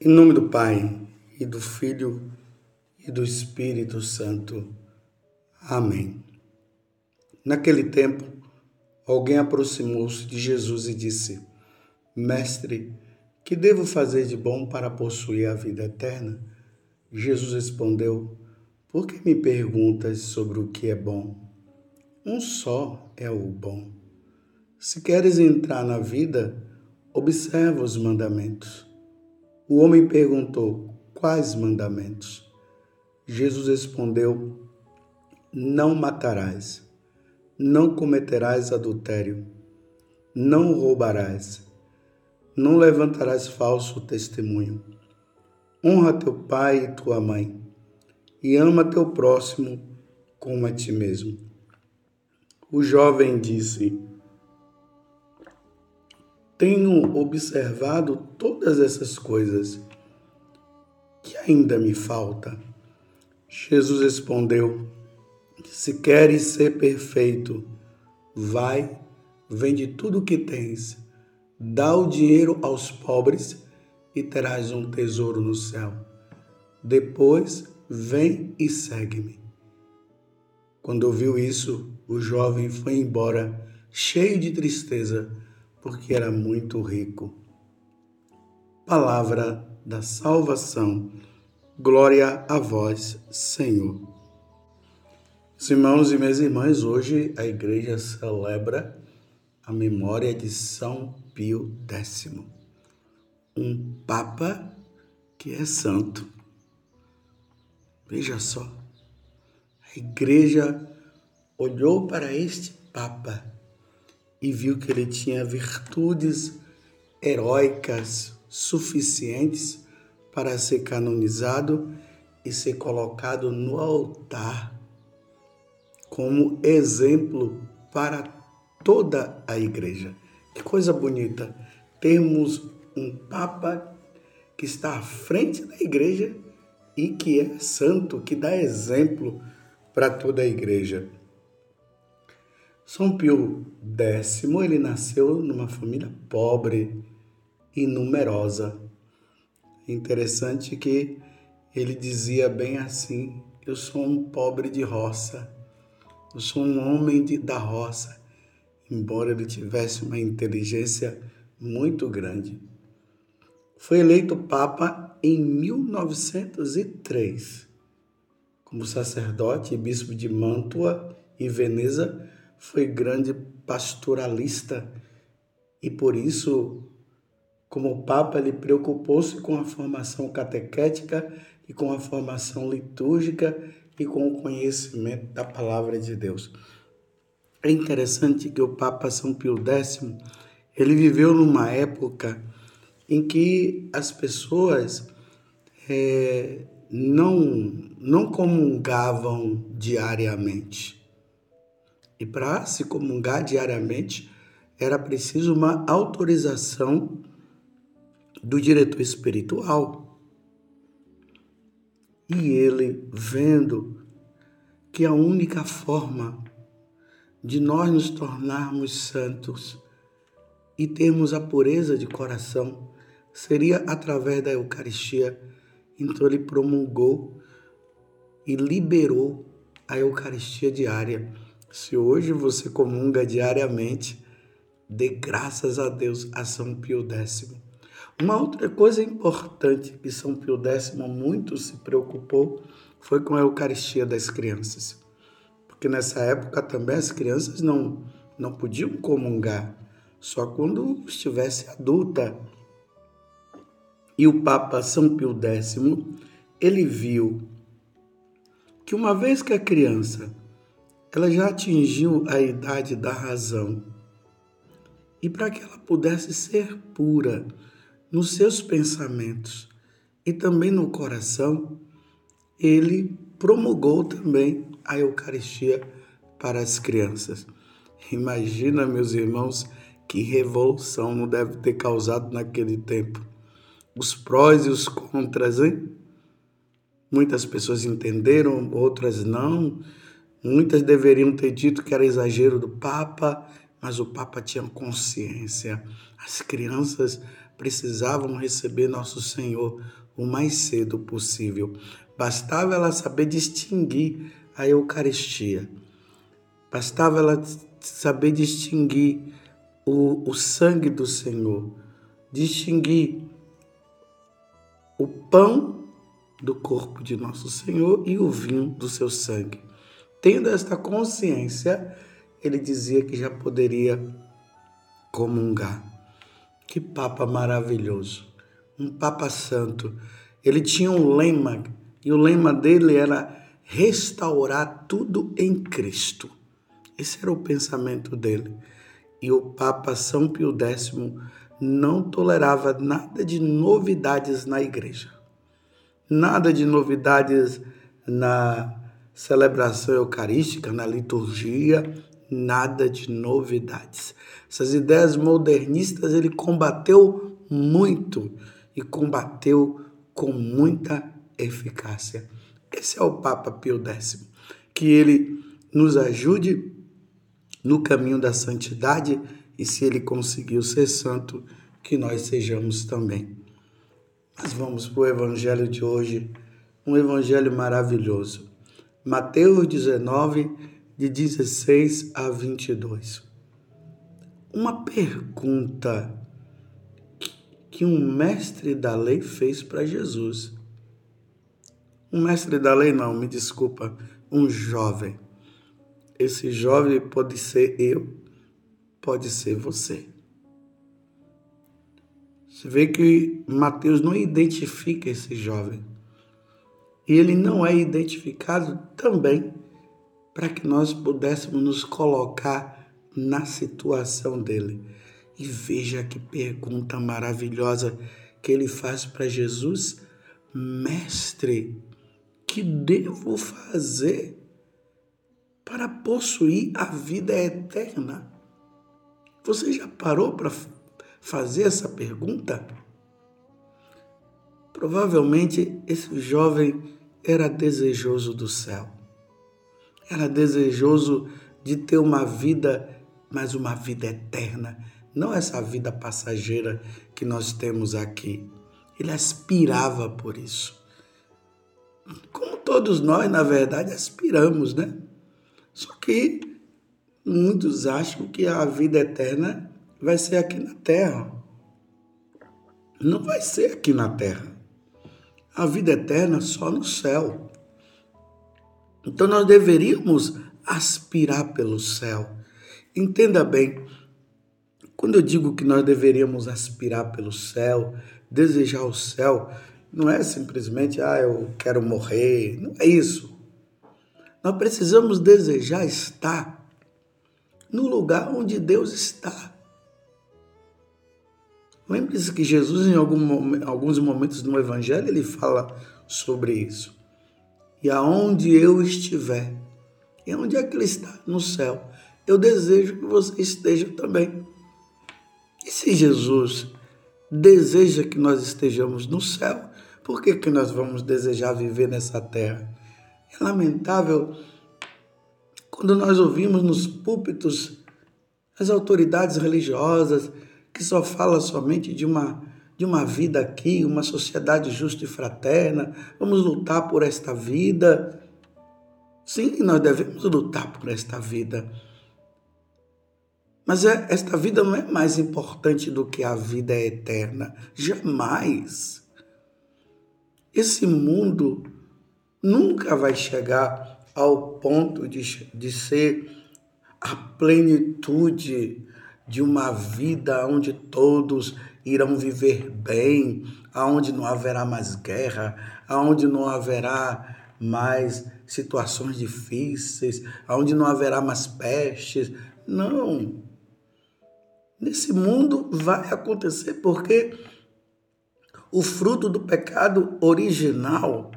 Em nome do Pai, e do Filho, e do Espírito Santo. Amém. Naquele tempo, alguém aproximou-se de Jesus e disse: Mestre, que devo fazer de bom para possuir a vida eterna? Jesus respondeu: Por que me perguntas sobre o que é bom? Um só é o bom. Se queres entrar na vida, observa os mandamentos. O homem perguntou: Quais mandamentos? Jesus respondeu: Não matarás, não cometerás adultério, não roubarás, não levantarás falso testemunho. Honra teu pai e tua mãe, e ama teu próximo como a ti mesmo. O jovem disse: tenho observado todas essas coisas. Que ainda me falta? Jesus respondeu: Se queres ser perfeito, vai, vende tudo o que tens, dá o dinheiro aos pobres e terás um tesouro no céu. Depois, vem e segue-me. Quando ouviu isso, o jovem foi embora, cheio de tristeza porque era muito rico. Palavra da salvação. Glória a vós, Senhor. Meus irmãos e minhas irmãs, hoje a igreja celebra a memória de São Pio X, um Papa que é santo. Veja só, a igreja olhou para este Papa e viu que ele tinha virtudes heróicas suficientes para ser canonizado e ser colocado no altar como exemplo para toda a igreja. Que coisa bonita termos um Papa que está à frente da igreja e que é santo, que dá exemplo para toda a igreja. São Pio X, ele nasceu numa família pobre e numerosa. Interessante que ele dizia bem assim: Eu sou um pobre de roça, eu sou um homem de, da roça, embora ele tivesse uma inteligência muito grande. Foi eleito Papa em 1903. Como sacerdote e bispo de Mantua e Veneza, foi grande pastoralista e por isso, como Papa, ele preocupou-se com a formação catequética e com a formação litúrgica e com o conhecimento da palavra de Deus. É interessante que o Papa São Pio X, ele viveu numa época em que as pessoas é, não, não comungavam diariamente. E para se comungar diariamente, era preciso uma autorização do diretor espiritual. E ele, vendo que a única forma de nós nos tornarmos santos e termos a pureza de coração seria através da Eucaristia, então ele promulgou e liberou a Eucaristia diária se hoje você comunga diariamente, dê graças a Deus a São Pio X. Uma outra coisa importante que São Pio X muito se preocupou foi com a Eucaristia das crianças. Porque nessa época também as crianças não, não podiam comungar, só quando estivesse adulta. E o Papa São Pio X, ele viu que uma vez que a criança ela já atingiu a idade da razão. E para que ela pudesse ser pura nos seus pensamentos e também no coração, ele promulgou também a Eucaristia para as crianças. Imagina, meus irmãos, que revolução não deve ter causado naquele tempo. Os prós e os contras, hein? Muitas pessoas entenderam, outras não Muitas deveriam ter dito que era exagero do Papa, mas o Papa tinha consciência. As crianças precisavam receber nosso Senhor o mais cedo possível. Bastava ela saber distinguir a Eucaristia. Bastava ela saber distinguir o, o sangue do Senhor, distinguir o pão do corpo de nosso Senhor e o vinho do seu sangue. Tendo esta consciência, ele dizia que já poderia comungar. Que Papa maravilhoso! Um Papa Santo. Ele tinha um lema, e o lema dele era restaurar tudo em Cristo. Esse era o pensamento dele. E o Papa São Pio X não tolerava nada de novidades na igreja. Nada de novidades na celebração eucarística, na liturgia, nada de novidades. Essas ideias modernistas ele combateu muito e combateu com muita eficácia. Esse é o Papa Pio X. Que ele nos ajude no caminho da santidade e se ele conseguiu ser santo, que nós sejamos também. Mas vamos para o evangelho de hoje, um evangelho maravilhoso. Mateus 19, de 16 a 22. Uma pergunta que um mestre da lei fez para Jesus. Um mestre da lei, não, me desculpa, um jovem. Esse jovem pode ser eu, pode ser você. Você vê que Mateus não identifica esse jovem. Ele não é identificado também para que nós pudéssemos nos colocar na situação dele. E veja que pergunta maravilhosa que ele faz para Jesus: Mestre, que devo fazer para possuir a vida eterna? Você já parou para fazer essa pergunta? Provavelmente esse jovem era desejoso do céu era desejoso de ter uma vida, mas uma vida eterna, não essa vida passageira que nós temos aqui. Ele aspirava por isso. Como todos nós, na verdade, aspiramos, né? Só que muitos acham que a vida eterna vai ser aqui na terra. Não vai ser aqui na terra. A vida eterna só no céu. Então nós deveríamos aspirar pelo céu. Entenda bem, quando eu digo que nós deveríamos aspirar pelo céu, desejar o céu, não é simplesmente, ah, eu quero morrer. Não é isso. Nós precisamos desejar estar no lugar onde Deus está. Lembre-se que Jesus, em algum, alguns momentos no Evangelho, ele fala sobre isso e aonde eu estiver. E onde é que ele está? No céu. Eu desejo que você esteja também. E se Jesus deseja que nós estejamos no céu, por que, que nós vamos desejar viver nessa terra? É lamentável quando nós ouvimos nos púlpitos as autoridades religiosas que só falam somente de uma de uma vida aqui, uma sociedade justa e fraterna. Vamos lutar por esta vida. Sim, nós devemos lutar por esta vida. Mas é, esta vida não é mais importante do que a vida eterna. Jamais. Esse mundo nunca vai chegar ao ponto de, de ser a plenitude de uma vida onde todos irão viver bem, aonde não haverá mais guerra, aonde não haverá mais situações difíceis, aonde não haverá mais pestes. Não. Nesse mundo vai acontecer porque o fruto do pecado original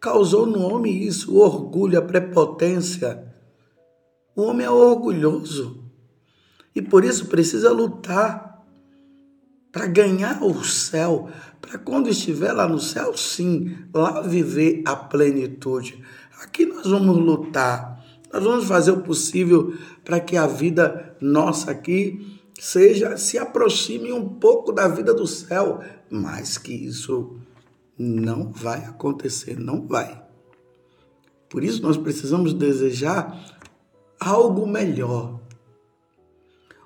causou no homem isso, o orgulho, a prepotência. O homem é orgulhoso e por isso precisa lutar para ganhar o céu, para quando estiver lá no céu, sim, lá viver a plenitude. Aqui nós vamos lutar, nós vamos fazer o possível para que a vida nossa aqui seja, se aproxime um pouco da vida do céu, mas que isso não vai acontecer, não vai. Por isso nós precisamos desejar algo melhor.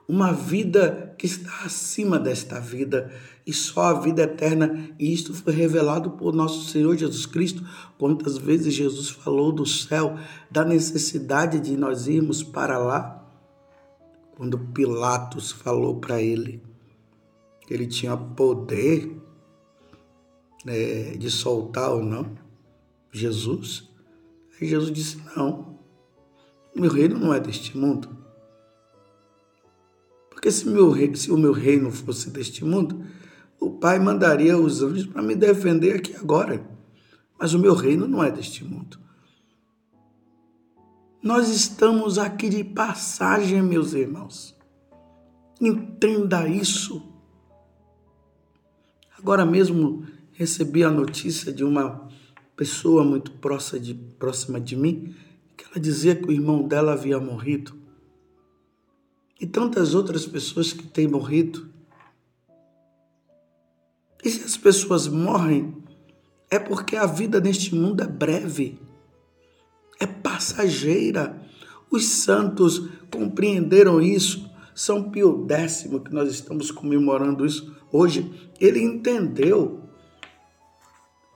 Uma vida que está acima desta vida e só a vida eterna. E isto foi revelado por nosso Senhor Jesus Cristo. Quantas vezes Jesus falou do céu, da necessidade de nós irmos para lá? Quando Pilatos falou para ele que ele tinha poder é, de soltar ou não Jesus, aí Jesus disse: Não, meu reino não é deste mundo. Porque se, meu, se o meu reino fosse deste mundo, o Pai mandaria os anjos para me defender aqui agora. Mas o meu reino não é deste mundo. Nós estamos aqui de passagem, meus irmãos. Entenda isso. Agora mesmo recebi a notícia de uma pessoa muito próxima de, próxima de mim, que ela dizia que o irmão dela havia morrido. E tantas outras pessoas que têm morrido. E se as pessoas morrem, é porque a vida neste mundo é breve, é passageira. Os santos compreenderam isso. São Pio X, que nós estamos comemorando isso hoje, ele entendeu.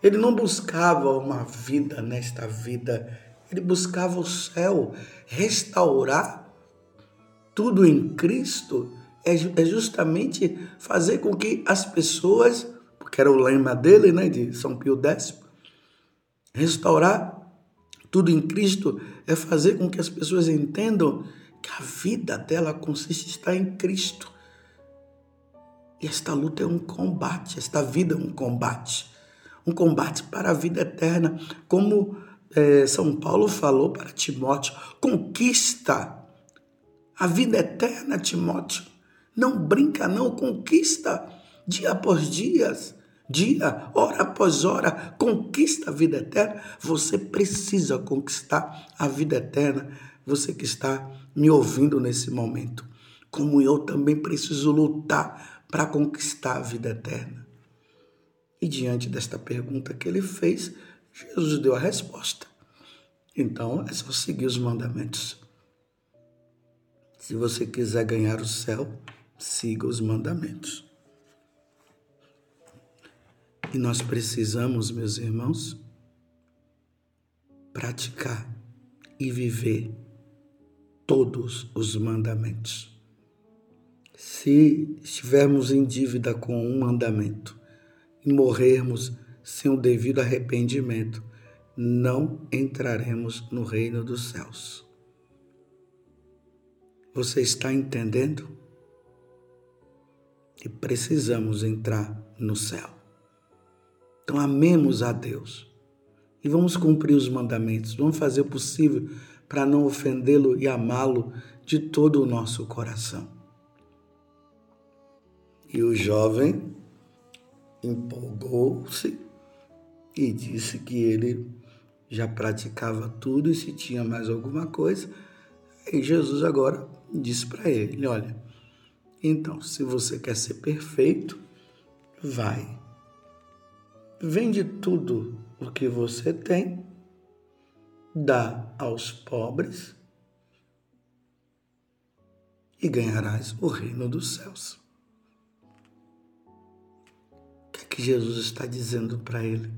Ele não buscava uma vida nesta vida, ele buscava o céu, restaurar tudo em Cristo é, é justamente fazer com que as pessoas, porque era o lema dele, né, de São Pio X, restaurar tudo em Cristo é fazer com que as pessoas entendam que a vida dela consiste em estar em Cristo. E esta luta é um combate, esta vida é um combate. Um combate para a vida eterna. Como é, São Paulo falou para Timóteo: conquista a vida eterna, Timóteo. Não brinca, não, conquista dia após dia, dia, hora após hora, conquista a vida eterna. Você precisa conquistar a vida eterna. Você que está me ouvindo nesse momento, como eu também preciso lutar para conquistar a vida eterna. E diante desta pergunta que ele fez, Jesus deu a resposta. Então é só seguir os mandamentos. Se você quiser ganhar o céu, siga os mandamentos. E nós precisamos, meus irmãos, praticar e viver todos os mandamentos. Se estivermos em dívida com um mandamento e morrermos sem o devido arrependimento, não entraremos no reino dos céus. Você está entendendo? e precisamos entrar no céu. Então, amemos a Deus e vamos cumprir os mandamentos, vamos fazer o possível para não ofendê-lo e amá-lo de todo o nosso coração. E o jovem empolgou-se e disse que ele já praticava tudo e se tinha mais alguma coisa. E Jesus agora disse para ele: Olha, então, se você quer ser perfeito, vai. Vende tudo o que você tem, dá aos pobres e ganharás o reino dos céus. O que é que Jesus está dizendo para ele?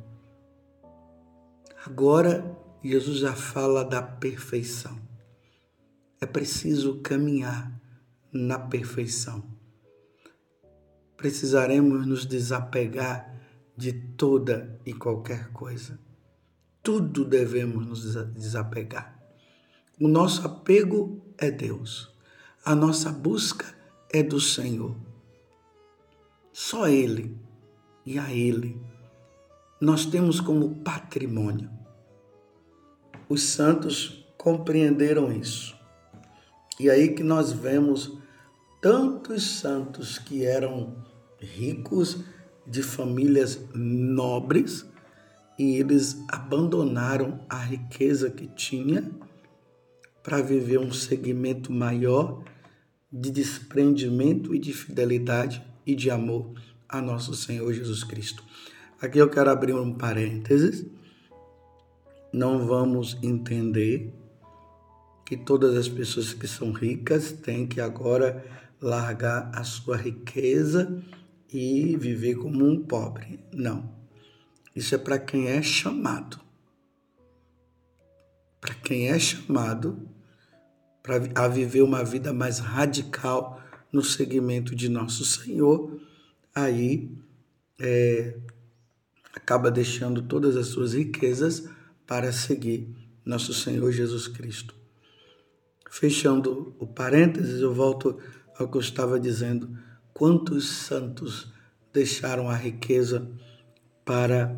Agora, Jesus já fala da perfeição. É preciso caminhar na perfeição. Precisaremos nos desapegar de toda e qualquer coisa. Tudo devemos nos desapegar. O nosso apego é Deus. A nossa busca é do Senhor. Só Ele e a Ele nós temos como patrimônio. Os santos compreenderam isso. E aí que nós vemos tantos santos que eram ricos de famílias nobres e eles abandonaram a riqueza que tinha para viver um segmento maior de desprendimento e de fidelidade e de amor a nosso Senhor Jesus Cristo. Aqui eu quero abrir um parênteses. Não vamos entender que todas as pessoas que são ricas têm que agora largar a sua riqueza e viver como um pobre. Não. Isso é para quem é chamado. Para quem é chamado para a viver uma vida mais radical no segmento de nosso Senhor, aí é, acaba deixando todas as suas riquezas para seguir nosso Senhor Jesus Cristo. Fechando o parênteses, eu volto ao que eu estava dizendo. Quantos santos deixaram a riqueza para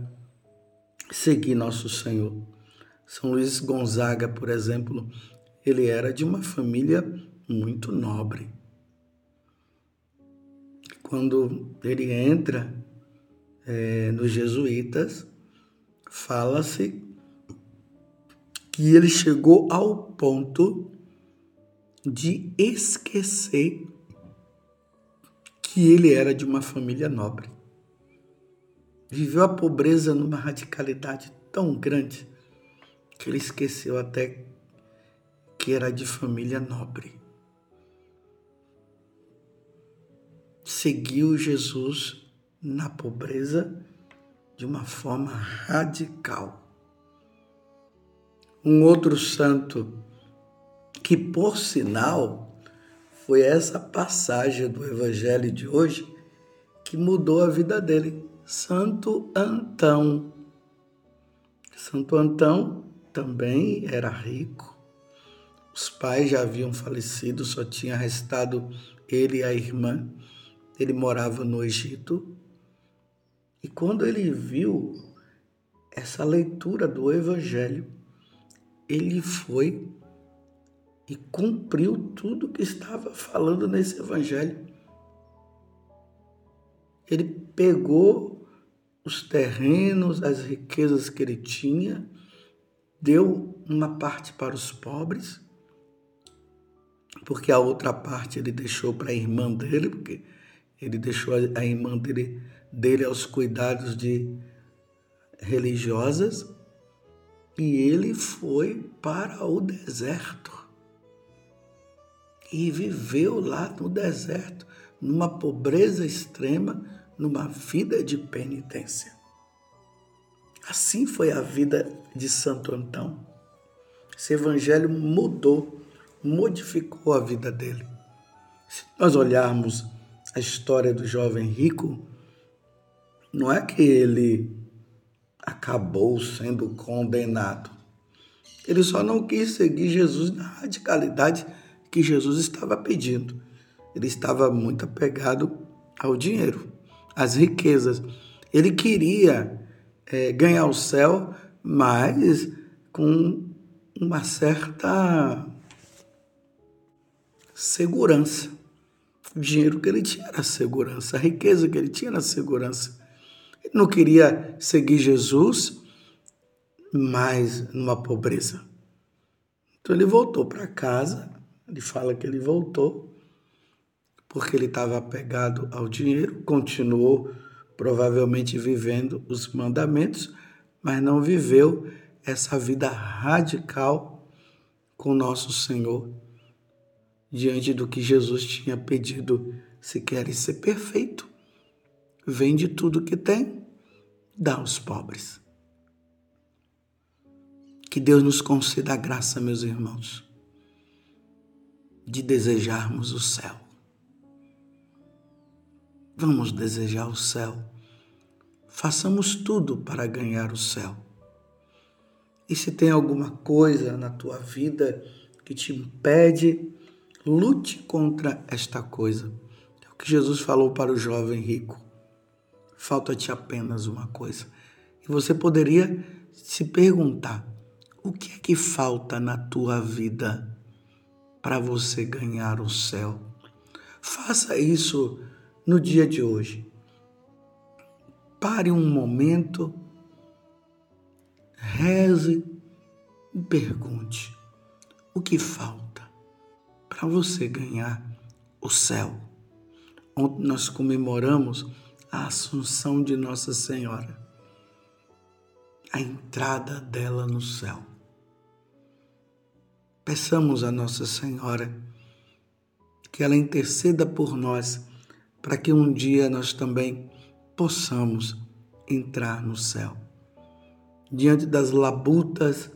seguir nosso Senhor? São Luís Gonzaga, por exemplo, ele era de uma família muito nobre. Quando ele entra é, nos jesuítas, fala-se que ele chegou ao ponto de esquecer que ele era de uma família nobre. Viveu a pobreza numa radicalidade tão grande que ele esqueceu até que era de família nobre. Seguiu Jesus na pobreza de uma forma radical. Um outro santo, que por sinal foi essa passagem do Evangelho de hoje que mudou a vida dele, Santo Antão. Santo Antão também era rico. Os pais já haviam falecido, só tinha restado ele e a irmã. Ele morava no Egito. E quando ele viu essa leitura do Evangelho, ele foi e cumpriu tudo que estava falando nesse evangelho. Ele pegou os terrenos, as riquezas que ele tinha, deu uma parte para os pobres, porque a outra parte ele deixou para a irmã dele, porque ele deixou a irmã dele, dele aos cuidados de religiosas e ele foi para o deserto e viveu lá no deserto, numa pobreza extrema, numa vida de penitência. Assim foi a vida de Santo Antão. Esse evangelho mudou, modificou a vida dele. Se nós olharmos a história do jovem rico, não é que ele acabou sendo condenado. Ele só não quis seguir Jesus na radicalidade que Jesus estava pedindo. Ele estava muito apegado ao dinheiro, às riquezas. Ele queria é, ganhar o céu, mas com uma certa segurança. O dinheiro que ele tinha era segurança, a riqueza que ele tinha era segurança. Ele não queria seguir Jesus, mas numa pobreza. Então ele voltou para casa. Ele fala que ele voltou porque ele estava apegado ao dinheiro, continuou provavelmente vivendo os mandamentos, mas não viveu essa vida radical com nosso Senhor diante do que Jesus tinha pedido. Se queres ser perfeito, Vende tudo que tem, dá aos pobres. Que Deus nos conceda a graça, meus irmãos, de desejarmos o céu. Vamos desejar o céu. Façamos tudo para ganhar o céu. E se tem alguma coisa na tua vida que te impede, lute contra esta coisa. É o que Jesus falou para o jovem rico falta-te apenas uma coisa. E você poderia se perguntar: o que é que falta na tua vida para você ganhar o céu? Faça isso no dia de hoje. Pare um momento, reze e pergunte: o que falta para você ganhar o céu, onde nós comemoramos a Assunção de Nossa Senhora, a entrada dela no céu. Peçamos a Nossa Senhora que ela interceda por nós, para que um dia nós também possamos entrar no céu. Diante das labutas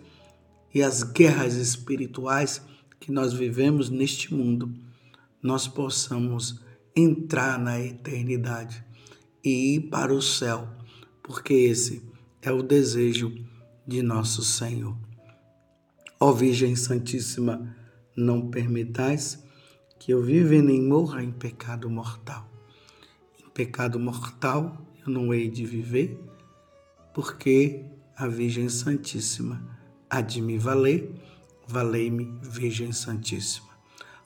e as guerras espirituais que nós vivemos neste mundo, nós possamos entrar na eternidade e ir para o céu, porque esse é o desejo de nosso Senhor. Ó Virgem Santíssima, não permitais que eu viva e nem morra em pecado mortal. Em pecado mortal eu não hei de viver, porque a Virgem Santíssima há de me valer, valei-me, Virgem Santíssima.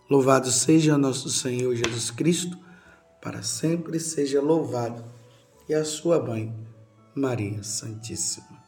Louvado seja nosso Senhor Jesus Cristo, para sempre seja louvado, e a sua mãe, Maria Santíssima.